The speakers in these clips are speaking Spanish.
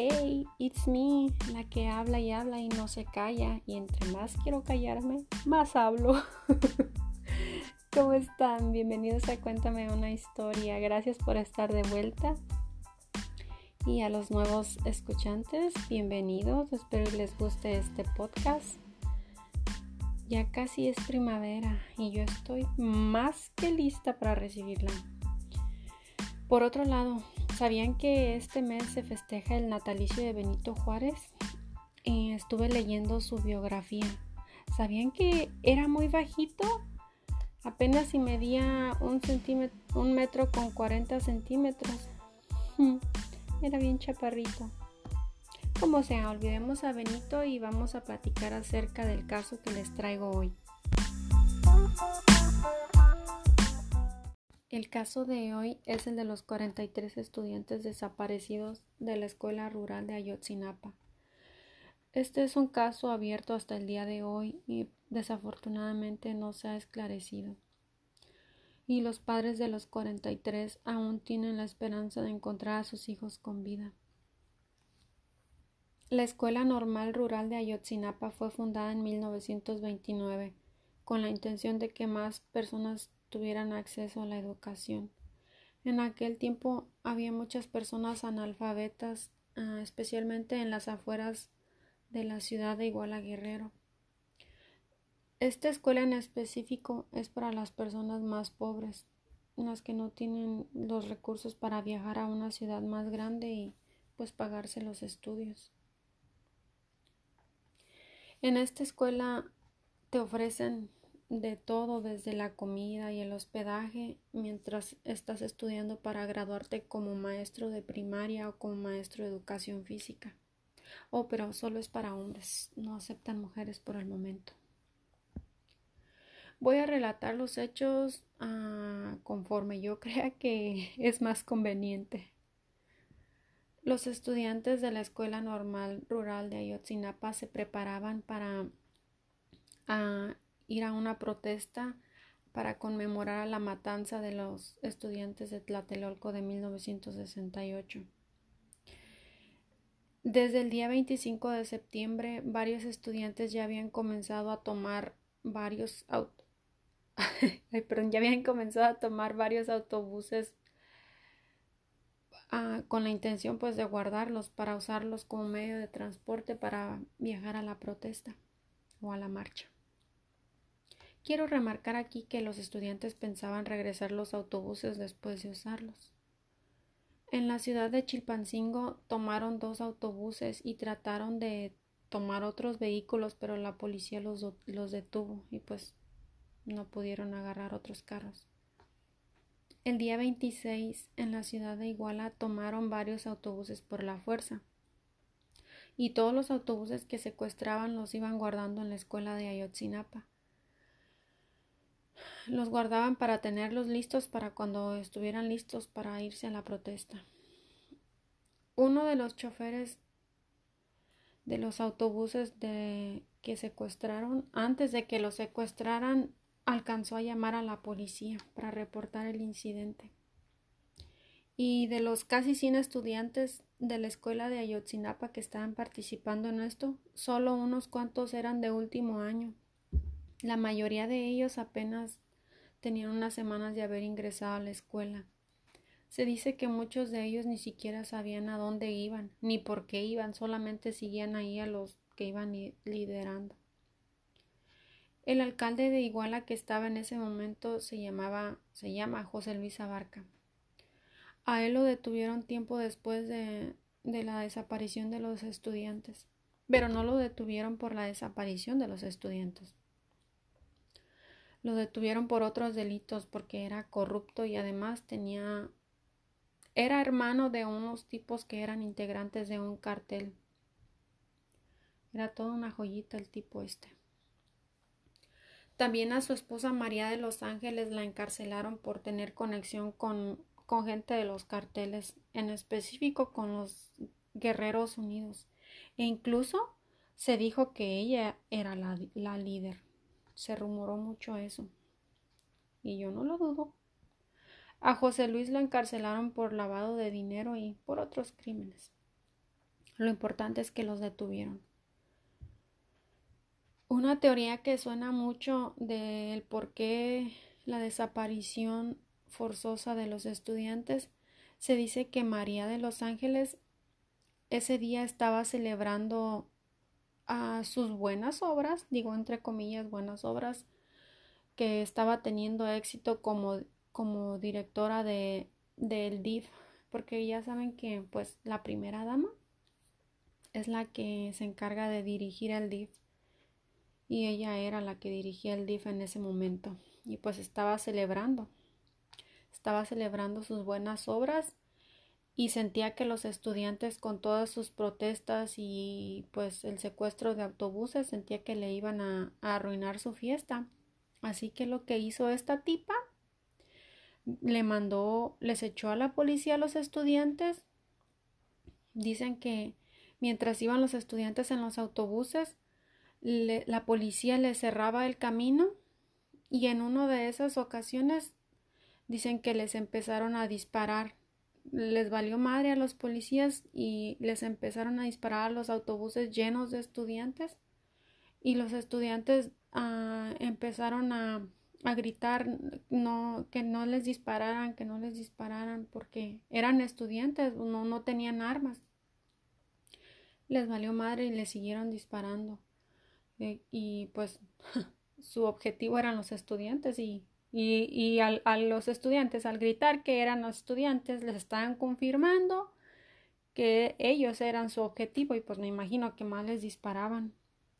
Hey, it's me, la que habla y habla y no se calla. Y entre más quiero callarme, más hablo. ¿Cómo están? Bienvenidos a Cuéntame una historia. Gracias por estar de vuelta. Y a los nuevos escuchantes, bienvenidos. Espero les guste este podcast. Ya casi es primavera y yo estoy más que lista para recibirla. Por otro lado, ¿sabían que este mes se festeja el natalicio de Benito Juárez? Y estuve leyendo su biografía. ¿Sabían que era muy bajito? Apenas si medía un, un metro con 40 centímetros. Era bien chaparrito. Como sea, olvidemos a Benito y vamos a platicar acerca del caso que les traigo hoy. El caso de hoy es el de los 43 estudiantes desaparecidos de la escuela rural de Ayotzinapa. Este es un caso abierto hasta el día de hoy y desafortunadamente no se ha esclarecido. Y los padres de los 43 aún tienen la esperanza de encontrar a sus hijos con vida. La Escuela Normal Rural de Ayotzinapa fue fundada en 1929 con la intención de que más personas tuvieran acceso a la educación. En aquel tiempo había muchas personas analfabetas, ah, especialmente en las afueras de la ciudad de Iguala Guerrero. Esta escuela en específico es para las personas más pobres, las que no tienen los recursos para viajar a una ciudad más grande y pues pagarse los estudios. En esta escuela te ofrecen de todo desde la comida y el hospedaje mientras estás estudiando para graduarte como maestro de primaria o como maestro de educación física. Oh, pero solo es para hombres, no aceptan mujeres por el momento. Voy a relatar los hechos ah, conforme yo crea que es más conveniente. Los estudiantes de la Escuela Normal Rural de Ayotzinapa se preparaban para ah, ir a una protesta para conmemorar la matanza de los estudiantes de Tlatelolco de 1968. Desde el día 25 de septiembre, varios estudiantes ya habían comenzado a tomar varios ya habían comenzado a tomar varios autobuses ah, con la intención pues de guardarlos para usarlos como medio de transporte para viajar a la protesta o a la marcha. Quiero remarcar aquí que los estudiantes pensaban regresar los autobuses después de usarlos. En la ciudad de Chilpancingo tomaron dos autobuses y trataron de tomar otros vehículos, pero la policía los, los detuvo y pues no pudieron agarrar otros carros. El día 26 en la ciudad de Iguala tomaron varios autobuses por la fuerza y todos los autobuses que secuestraban los iban guardando en la escuela de Ayotzinapa los guardaban para tenerlos listos para cuando estuvieran listos para irse a la protesta. Uno de los choferes de los autobuses que secuestraron, antes de que los secuestraran, alcanzó a llamar a la policía para reportar el incidente. Y de los casi 100 estudiantes de la escuela de Ayotzinapa que estaban participando en esto, solo unos cuantos eran de último año. La mayoría de ellos apenas tenían unas semanas de haber ingresado a la escuela. Se dice que muchos de ellos ni siquiera sabían a dónde iban, ni por qué iban, solamente seguían ahí a los que iban liderando. El alcalde de Iguala que estaba en ese momento se llamaba, se llama José Luis Abarca. A él lo detuvieron tiempo después de, de la desaparición de los estudiantes, pero no lo detuvieron por la desaparición de los estudiantes. Lo detuvieron por otros delitos porque era corrupto y además tenía era hermano de unos tipos que eran integrantes de un cartel. Era toda una joyita el tipo este. También a su esposa María de los Ángeles la encarcelaron por tener conexión con, con gente de los carteles, en específico con los Guerreros Unidos. E incluso se dijo que ella era la, la líder. Se rumoró mucho eso. Y yo no lo dudo. A José Luis lo encarcelaron por lavado de dinero y por otros crímenes. Lo importante es que los detuvieron. Una teoría que suena mucho del por qué la desaparición forzosa de los estudiantes se dice que María de los Ángeles ese día estaba celebrando a sus buenas obras, digo entre comillas buenas obras, que estaba teniendo éxito como, como directora de, del DIF, porque ya saben que pues la primera dama es la que se encarga de dirigir el DIF y ella era la que dirigía el DIF en ese momento y pues estaba celebrando, estaba celebrando sus buenas obras y sentía que los estudiantes con todas sus protestas y pues el secuestro de autobuses sentía que le iban a, arruinar su fiesta. Así que lo que hizo esta tipa le mandó, les echó a la policía a los estudiantes. Dicen que mientras iban los estudiantes en los autobuses, la policía les cerraba el camino y en una de esas ocasiones dicen que les empezaron a disparar les valió madre a los policías y les empezaron a disparar a los autobuses llenos de estudiantes. Y los estudiantes ah, empezaron a, a, gritar no que no les dispararan que no les dispararan porque eran estudiantes no no tenían armas. Les valió madre y les siguieron disparando. Eh, y pues su objetivo eran los estudiantes y y, y a los estudiantes, al gritar que eran los estudiantes, les estaban confirmando que ellos eran su objetivo y pues me imagino que más les disparaban.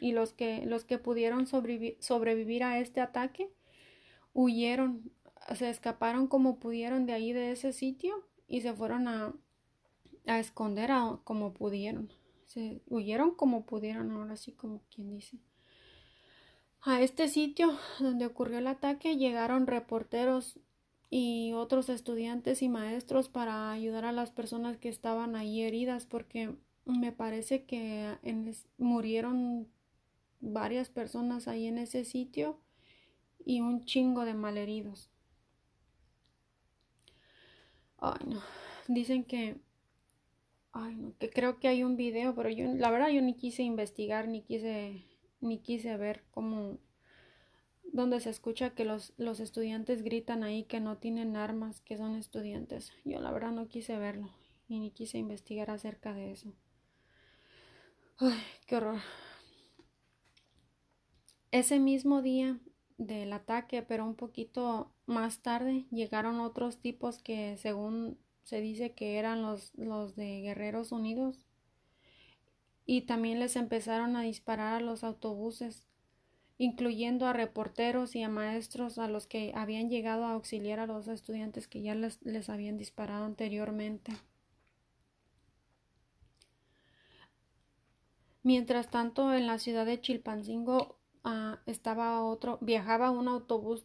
Y los que, los que pudieron sobrevivir a este ataque huyeron, se escaparon como pudieron de ahí de ese sitio y se fueron a, a esconder como pudieron. Se huyeron como pudieron, ahora sí como quien dice. A este sitio donde ocurrió el ataque llegaron reporteros y otros estudiantes y maestros para ayudar a las personas que estaban ahí heridas porque me parece que murieron varias personas ahí en ese sitio y un chingo de malheridos. Ay, no. Dicen que ay, no, que creo que hay un video, pero yo la verdad yo ni quise investigar ni quise ni quise ver cómo donde se escucha que los, los estudiantes gritan ahí que no tienen armas, que son estudiantes. Yo la verdad no quise verlo y ni quise investigar acerca de eso. Ay, qué horror. Ese mismo día del ataque, pero un poquito más tarde, llegaron otros tipos que según se dice que eran los, los de Guerreros Unidos y también les empezaron a disparar a los autobuses, incluyendo a reporteros y a maestros a los que habían llegado a auxiliar a los estudiantes que ya les, les habían disparado anteriormente. Mientras tanto, en la ciudad de Chilpancingo ah, estaba otro, viajaba un autobús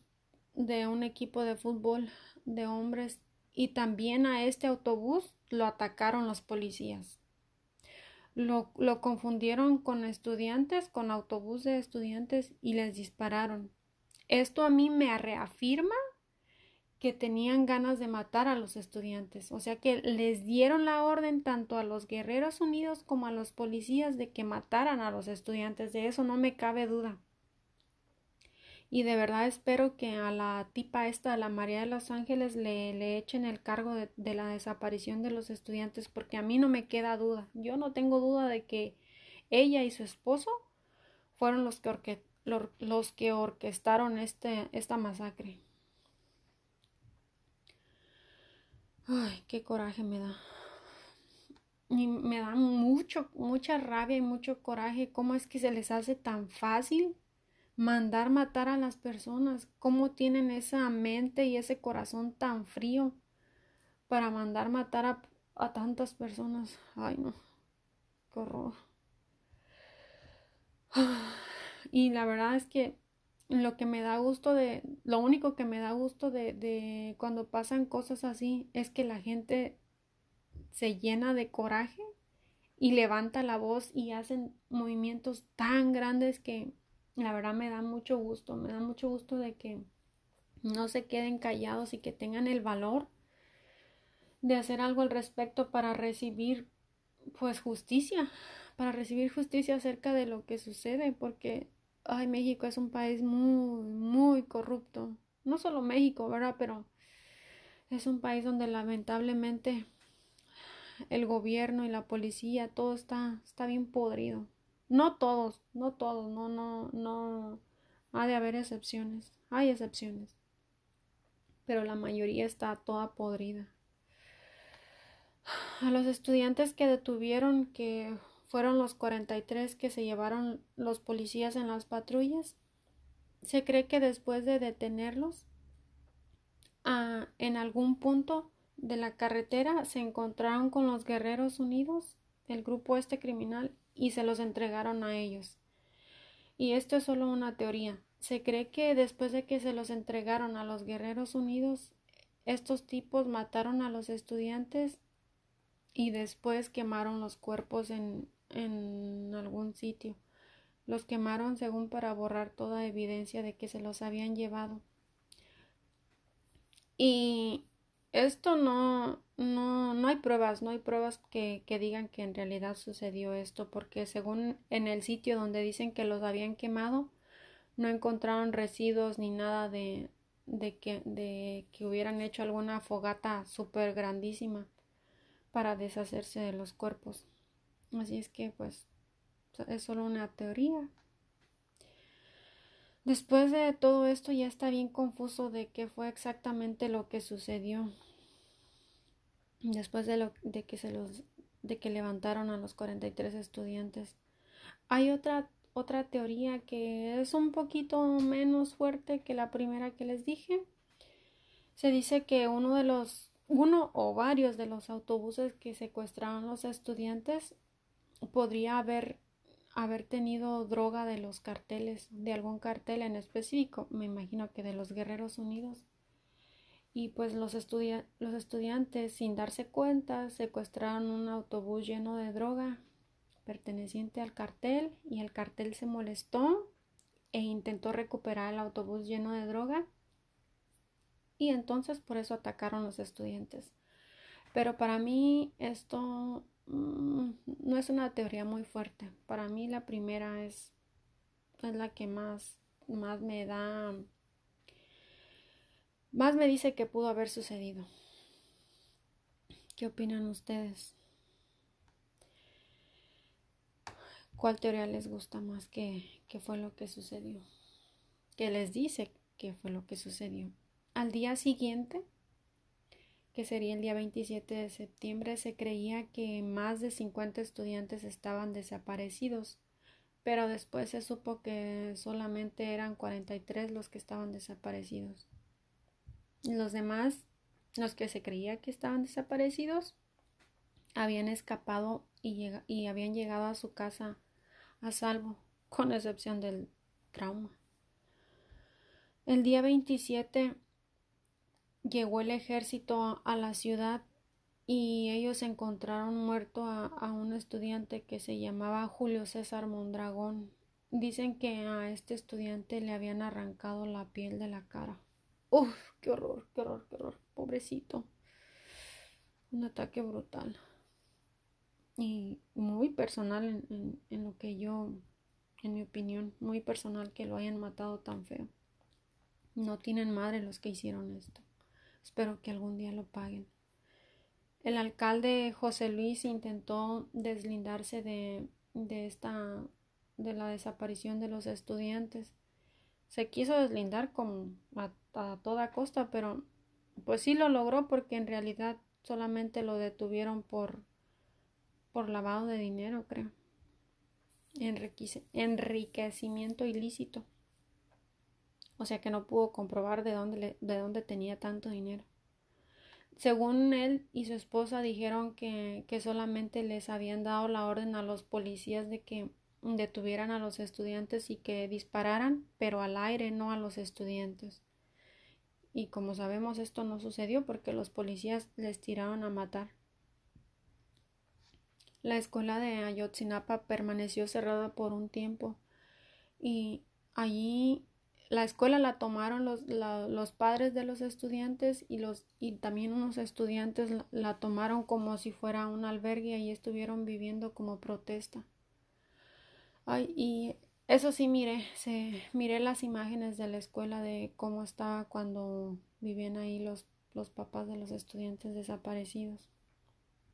de un equipo de fútbol de hombres y también a este autobús lo atacaron los policías. Lo, lo confundieron con estudiantes, con autobús de estudiantes y les dispararon. Esto a mí me reafirma que tenían ganas de matar a los estudiantes, o sea que les dieron la orden tanto a los guerreros unidos como a los policías de que mataran a los estudiantes, de eso no me cabe duda y de verdad espero que a la tipa esta, a la María de los Ángeles, le, le echen el cargo de, de, la desaparición de los estudiantes, porque a mí no me queda duda. Yo no tengo duda de que ella y su esposo fueron los que, los que orquestaron este, esta masacre. Ay, qué coraje me da. Me da mucho, mucha rabia y mucho coraje. ¿Cómo es que se les hace tan fácil mandar matar a las personas, cómo tienen esa mente y ese corazón tan frío para mandar matar a, tantas personas. Ay, no, qué horror. Y la verdad es que lo que me da gusto de, lo único que me da gusto de, de cuando pasan cosas así es que la gente se llena de coraje y levanta la voz y hacen movimientos tan grandes que la verdad me da mucho gusto, me da mucho gusto de que no se queden callados y que tengan el valor de hacer algo al respecto para recibir pues justicia, para recibir justicia acerca de lo que sucede, porque ay, México es un país muy, muy corrupto. No solo México, ¿verdad? Pero es un país donde lamentablemente el gobierno y la policía, todo está, está bien podrido. No todos, no todos, no, no, no. Ha de haber excepciones, hay excepciones. Pero la mayoría está toda podrida. A los estudiantes que detuvieron, que fueron los 43 que se llevaron los policías en las patrullas, se cree que después de detenerlos, ah, en algún punto de la carretera se encontraron con los guerreros unidos, el grupo este criminal, y se los entregaron a ellos. Y esto es solo una teoría. Se cree que después de que se los entregaron a los guerreros unidos, estos tipos mataron a los estudiantes y después quemaron los cuerpos en, en algún sitio. Los quemaron según para borrar toda evidencia de que se los habían llevado. Y esto no, no, no hay pruebas, no hay pruebas que, que, digan que en realidad sucedió esto, porque según en el sitio donde dicen que los habían quemado, no encontraron residuos ni nada de, de, que, de que hubieran hecho alguna fogata súper grandísima para deshacerse de los cuerpos. Así es que pues es solo una teoría. Después de todo esto ya está bien confuso de qué fue exactamente lo que sucedió después de, lo, de que se los de que levantaron a los 43 estudiantes. Hay otra otra teoría que es un poquito menos fuerte que la primera que les dije. Se dice que uno de los uno o varios de los autobuses que secuestraron los estudiantes podría haber haber tenido droga de los carteles, de algún cartel en específico, me imagino que de los Guerreros Unidos y pues los, los estudiantes sin darse cuenta secuestraron un autobús lleno de droga perteneciente al cartel y el cartel se molestó e intentó recuperar el autobús lleno de droga y entonces por eso atacaron los estudiantes. Pero para mí esto mm, no es una teoría muy fuerte. Para mí la primera es, es la que más, más me da más me dice que pudo haber sucedido. ¿Qué opinan ustedes? ¿Cuál teoría les gusta más que, fue lo que sucedió? ¿Qué les dice que fue lo que sucedió? Al día siguiente, que sería el día 27 de septiembre, se creía que más de 50 estudiantes estaban desaparecidos, pero después se supo que solamente eran 43 los que estaban desaparecidos. Los demás, los que se creía que estaban desaparecidos, habían escapado y, habían llegado a su casa a salvo, con excepción del trauma. El día 27 llegó el ejército a la ciudad y ellos encontraron muerto a, un estudiante que se llamaba Julio César Mondragón. Dicen que a este estudiante le habían arrancado la piel de la cara. Uf, qué horror, qué horror, qué horror. Pobrecito. Un ataque brutal. Y muy personal en, en, lo que yo, en mi opinión, muy personal que lo hayan matado tan feo. No tienen madre los que hicieron esto. Espero que algún día lo paguen. El alcalde José Luis intentó deslindarse de, de esta de la desaparición de los estudiantes. Se quiso deslindar con a toda costa, pero pues sí lo logró porque en realidad solamente lo detuvieron por por lavado de dinero, creo. enriquecimiento ilícito. O sea que no pudo comprobar de dónde, de dónde tenía tanto dinero. Según él y su esposa dijeron que, que solamente les habían dado la orden a los policías de que detuvieran a los estudiantes y que dispararan, pero al aire, no a los estudiantes. Y como sabemos esto no sucedió porque los policías les tiraron a matar. La escuela de Ayotzinapa permaneció cerrada por un tiempo y allí la escuela la tomaron los, los padres de los estudiantes y, los, y también unos estudiantes la, tomaron como si fuera un albergue y estuvieron viviendo como protesta. Ay, y eso sí, mire, se, miré las imágenes de la escuela de cómo estaba cuando vivían ahí los, los papás de los estudiantes desaparecidos.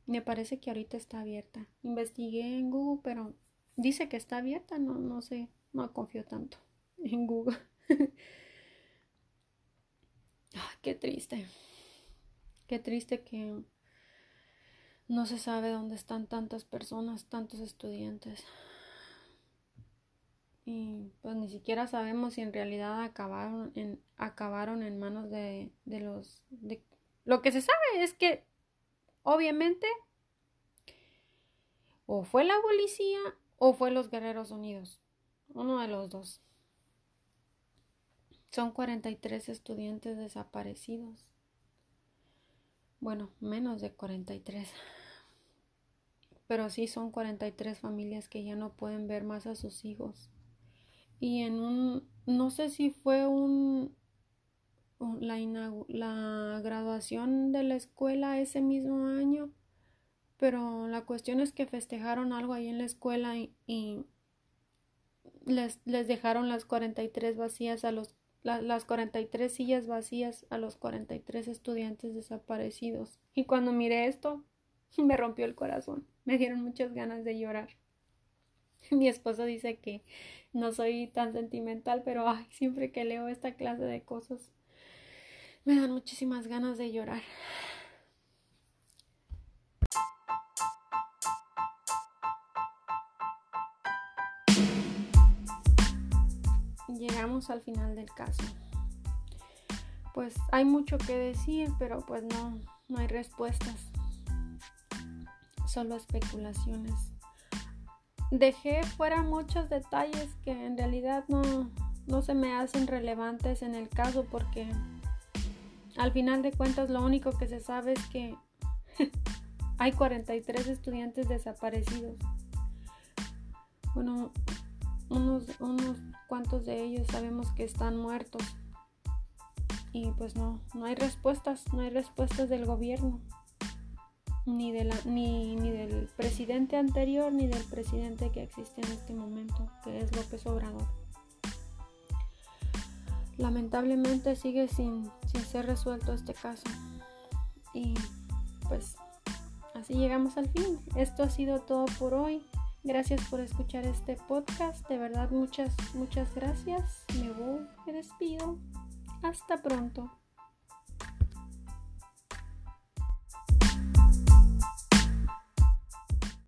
Me parece que ahorita está abierta. Investigué en Google, pero dice que está abierta, no, no sé, no confío tanto en Google. qué triste. Qué triste que no se sabe dónde están tantas personas, tantos estudiantes. Y pues ni siquiera sabemos si en realidad acabaron en, acabaron en manos de, de los... De, lo que se sabe es que obviamente o fue la policía o fue los Guerreros Unidos. Uno de los dos. Son 43 estudiantes desaparecidos. Bueno, menos de 43. Pero sí son 43 familias que ya no pueden ver más a sus hijos. Y en un, no sé si fue un, la, la graduación de la escuela ese mismo año, pero la cuestión es que festejaron algo ahí en la escuela y, les, les dejaron las 43 vacías a los las 43 sillas vacías a los 43 estudiantes desaparecidos. Y cuando miré esto, me rompió el corazón. Me dieron muchas ganas de llorar. Mi esposo dice que no soy tan sentimental, pero ay, siempre que leo esta clase de cosas, me dan muchísimas ganas de llorar. llegamos al final del caso. Pues hay mucho que decir, pero pues no, no hay respuestas. Solo especulaciones. Dejé fuera muchos detalles que en realidad no, no se me hacen relevantes en el caso porque al final de cuentas lo único que se sabe es que hay 43 estudiantes desaparecidos. Bueno, unos, unos cuantos de ellos sabemos que están muertos. Y pues no, no hay respuestas, no hay respuestas del gobierno, ni, de ni, ni del presidente anterior, ni del presidente que existe en este momento, que es López Obrador. Lamentablemente sigue sin, sin ser resuelto este caso. Y pues así llegamos al fin. Esto ha sido todo por hoy. Gracias por escuchar este podcast. De verdad, muchas, muchas gracias. Me voy, me despido. Hasta pronto.